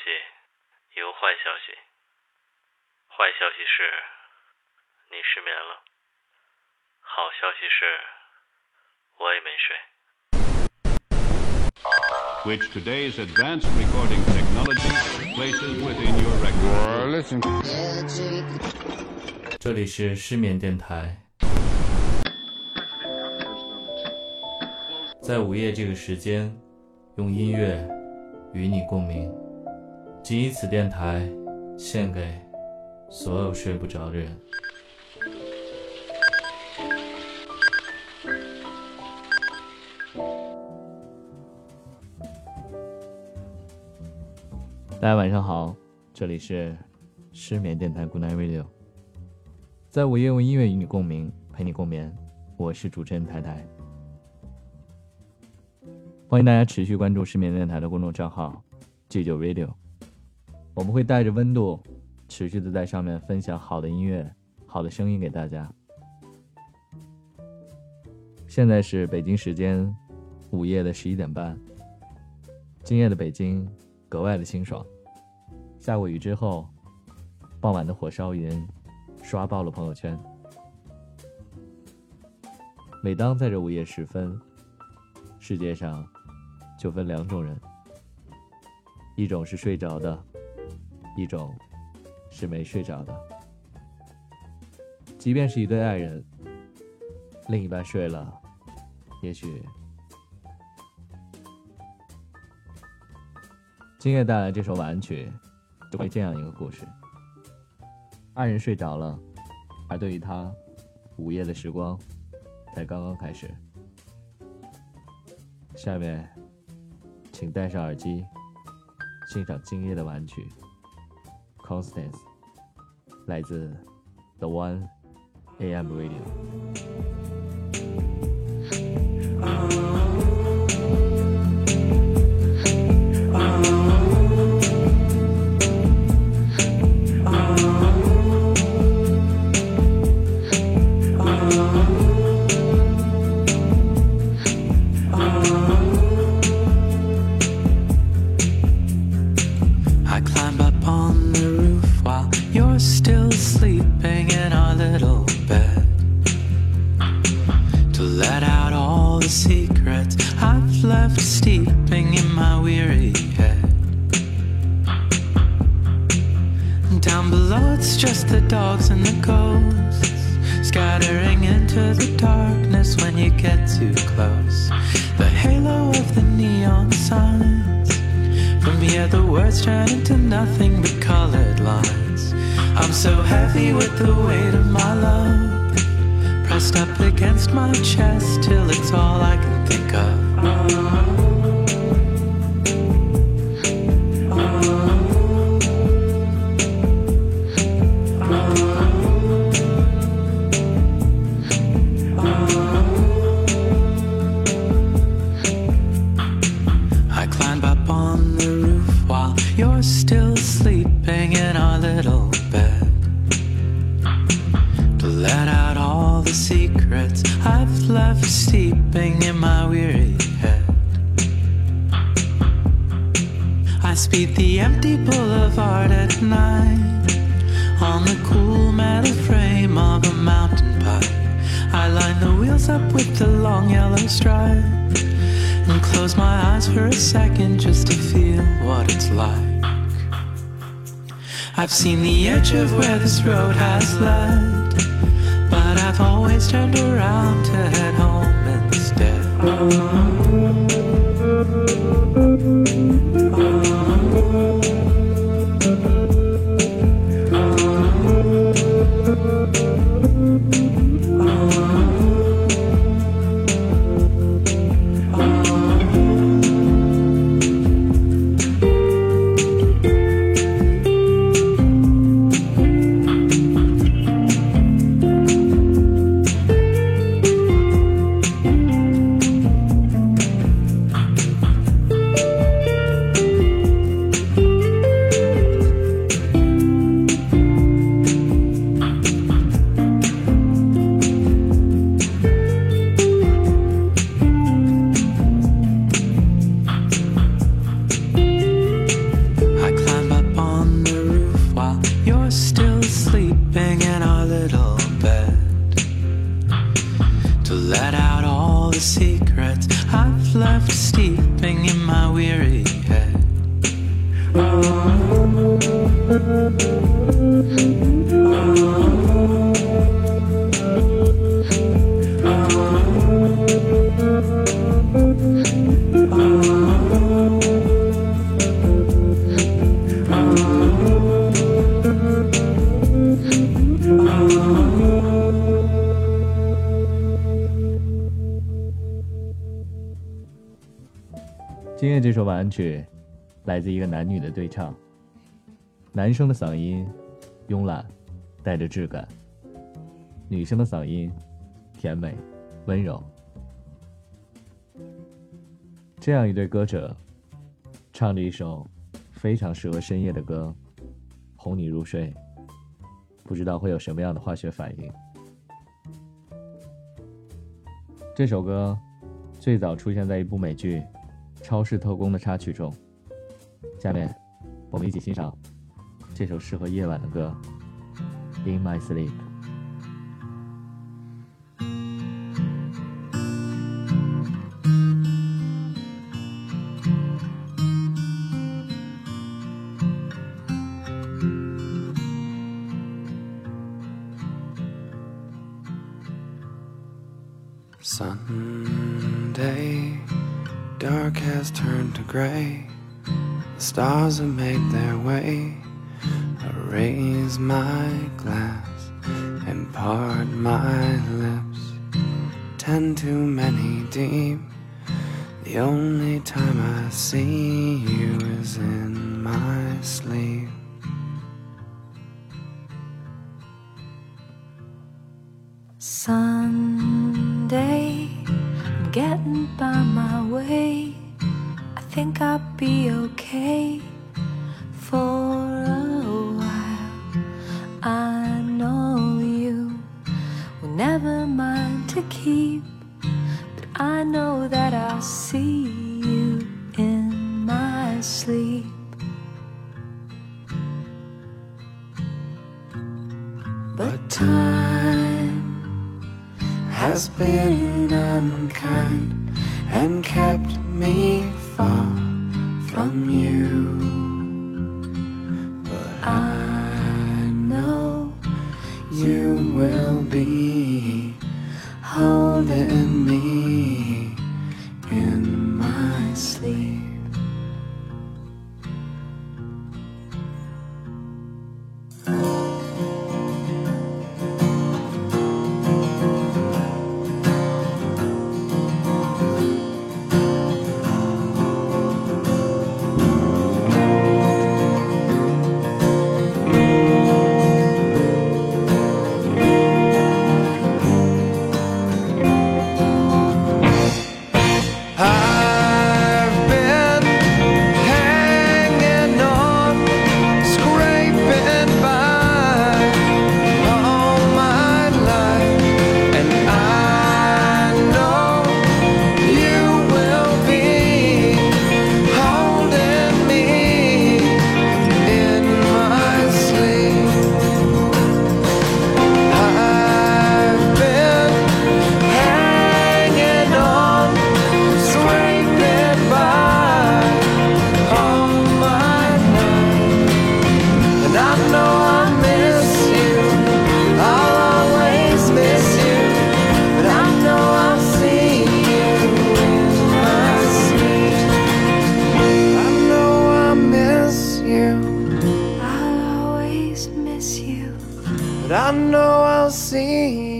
消息，坏消息是，你失眠了。好消息是，我也没睡。which today's advanced recording technology places within your record. Listen. 这里是失眠电台，在午夜这个时间，用音乐与你共鸣。仅以此电台献给所有睡不着的人。大家晚上好，这里是失眠电台 Good Night Radio，在午夜用音乐与你共鸣，陪你共眠。我是主持人台台，欢迎大家持续关注失眠电台的公众账号 G 九 Radio，我们会带着温度，持续的在上面分享好的音乐、好的声音给大家。现在是北京时间午夜的十一点半，今夜的北京。格外的清爽。下过雨之后，傍晚的火烧云刷爆了朋友圈。每当在这午夜时分，世界上就分两种人：一种是睡着的，一种是没睡着的。即便是一对爱人，另一半睡了，也许。今夜带来这首晚安曲，就会这样一个故事：爱人睡着了，而对于他，午夜的时光才刚刚开始。下面，请戴上耳机，欣赏今夜的晚曲《Constance》，来自 The One AM Radio。Now it's just the dogs and the ghosts scattering into the darkness when you get too close. The halo of the neon signs. From here, the words turn into nothing but colored lines. I'm so heavy with the weight of my love. Pressed up against my chest till it's all I can think of. in my weary head. I speed the empty boulevard at night on the cool metal frame of a mountain bike. I line the wheels up with the long yellow stripe and close my eyes for a second just to feel what it's like. I've seen the edge of where this road has led, but I've always turned around to head home instead. Uh-huh. Uh-huh. Weary head.《今夜这首晚安曲来自一个男女的对唱，男生的嗓音慵懒，带着质感；女生的嗓音甜美温柔。这样一对歌者，唱着一首非常适合深夜的歌，哄你入睡，不知道会有什么样的化学反应。这首歌最早出现在一部美剧《超市特工》的插曲中。下面，我们一起欣赏这首适合夜晚的歌《In My Sleep》。Sunday, dark has turned to gray. The stars have made their way. I raise my glass and part my lips. Ten too many deep. The only time I see you is in my sleep. I'm getting by my way. I think I'll be okay for a while. I know you will never mind to keep, but I know that I'll see you in my sleep. But time has been unkind and kept me far from you. But I know you will be holding me see